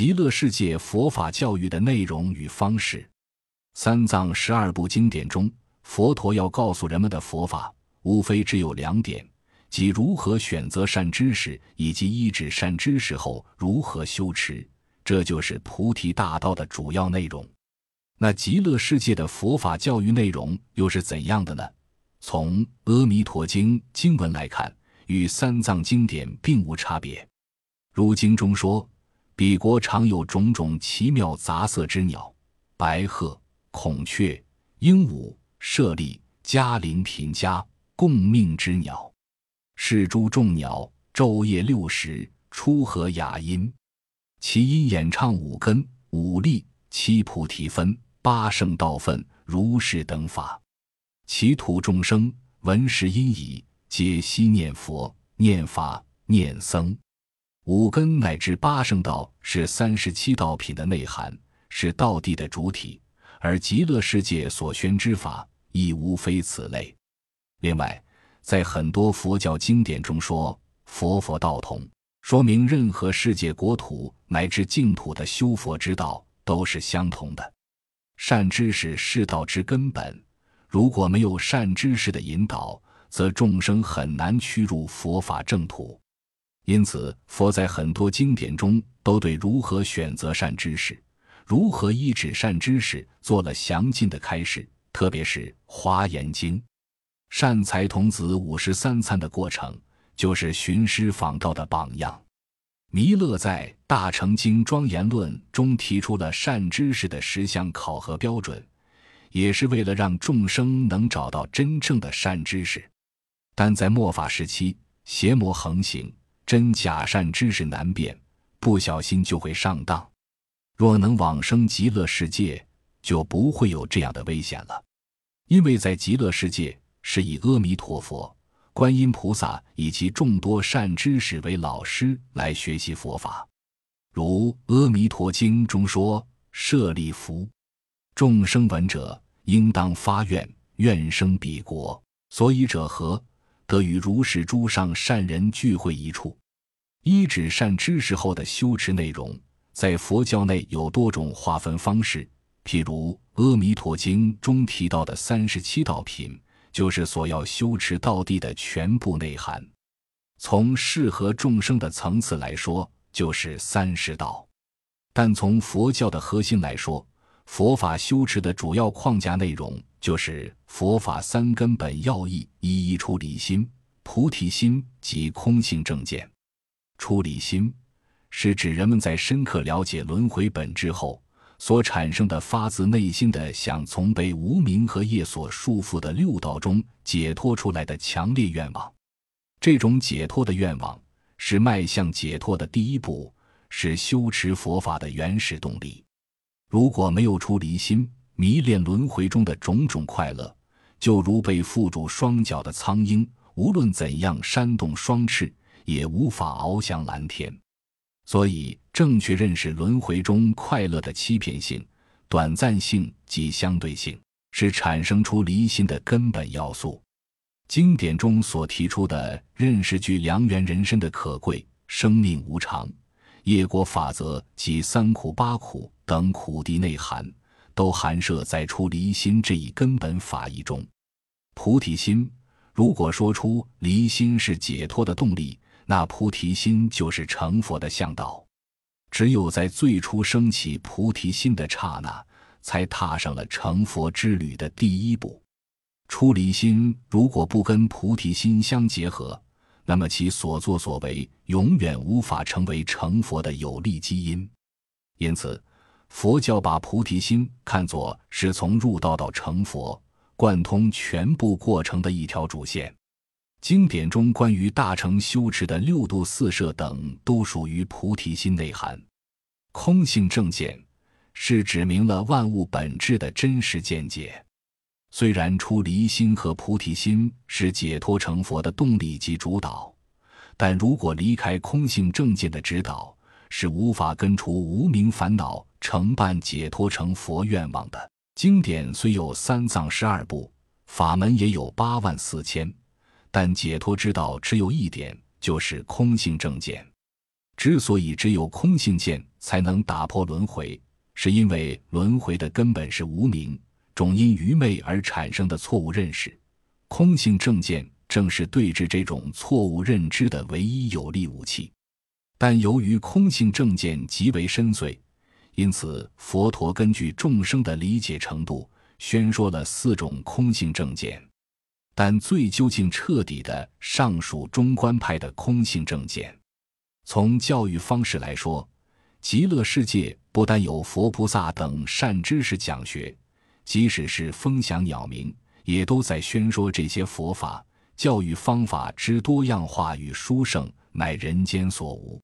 极乐世界佛法教育的内容与方式。三藏十二部经典中，佛陀要告诉人们的佛法，无非只有两点，即如何选择善知识，以及依止善知识后如何修持。这就是菩提大道的主要内容。那极乐世界的佛法教育内容又是怎样的呢？从《阿弥陀经》经文来看，与三藏经典并无差别。如经中说。彼国常有种种奇妙杂色之鸟，白鹤、孔雀、鹦鹉、舍利、嘉陵、频伽，共命之鸟。是诸众鸟昼夜六时出和雅音，其音演唱五根、五力、七菩提分、八圣道分，如是等法。其土众生闻是音已，皆悉念佛、念法、念僧。五根乃至八圣道是三十七道品的内涵，是道地的主体，而极乐世界所宣之法亦无非此类。另外，在很多佛教经典中说“佛佛道同”，说明任何世界国土乃至净土的修佛之道都是相同的。善知识是道之根本，如果没有善知识的引导，则众生很难趋入佛法正途。因此，佛在很多经典中都对如何选择善知识、如何医治善知识做了详尽的开示。特别是《华严经》，善财童子五十三参的过程，就是寻师访道的榜样。弥勒在《大乘经庄严论》中提出了善知识的十项考核标准，也是为了让众生能找到真正的善知识。但在末法时期，邪魔横行。真假善知识难辨，不小心就会上当。若能往生极乐世界，就不会有这样的危险了。因为在极乐世界是以阿弥陀佛、观音菩萨以及众多善知识为老师来学习佛法。如《阿弥陀经》中说：“舍利弗，众生闻者，应当发愿，愿生彼国。所以者何？得与如是诸上善人聚会一处。”一指善知识后的修持内容，在佛教内有多种划分方式。譬如《阿弥陀经》中提到的三十七道品，就是所要修持道地的全部内涵。从适合众生的层次来说，就是三十道；但从佛教的核心来说，佛法修持的主要框架内容就是佛法三根本要义：一一出离心、菩提心及空性正见。出离心，是指人们在深刻了解轮回本质后所产生的发自内心的想从被无明和业所束缚的六道中解脱出来的强烈愿望。这种解脱的愿望是迈向解脱的第一步，是修持佛法的原始动力。如果没有出离心，迷恋轮回中的种种快乐，就如被缚住双脚的苍鹰，无论怎样扇动双翅。也无法翱翔蓝天，所以正确认识轮回中快乐的欺骗性、短暂性及相对性，是产生出离心的根本要素。经典中所提出的认识具良缘人生的可贵、生命无常、业果法则及三苦八苦等苦谛内涵，都含摄在出离心这一根本法义中。菩提心，如果说出离心是解脱的动力。那菩提心就是成佛的向导，只有在最初升起菩提心的刹那，才踏上了成佛之旅的第一步。出离心如果不跟菩提心相结合，那么其所作所为永远无法成为成佛的有利基因。因此，佛教把菩提心看作是从入道到成佛、贯通全部过程的一条主线。经典中关于大乘修持的六度四摄等，都属于菩提心内涵。空性正见是指明了万物本质的真实见解。虽然出离心和菩提心是解脱成佛的动力及主导，但如果离开空性正见的指导，是无法根除无名烦恼，承办解脱成佛愿望的。经典虽有三藏十二部，法门也有八万四千。但解脱之道只有一点，就是空性正见。之所以只有空性见才能打破轮回，是因为轮回的根本是无明，种因愚昧而产生的错误认识。空性正见正是对治这种错误认知的唯一有力武器。但由于空性正见极为深邃，因此佛陀根据众生的理解程度，宣说了四种空性正见。但最究竟彻底的，尚属中观派的空性正见。从教育方式来说，极乐世界不但有佛菩萨等善知识讲学，即使是风响鸟鸣，也都在宣说这些佛法。教育方法之多样化与殊胜，乃人间所无。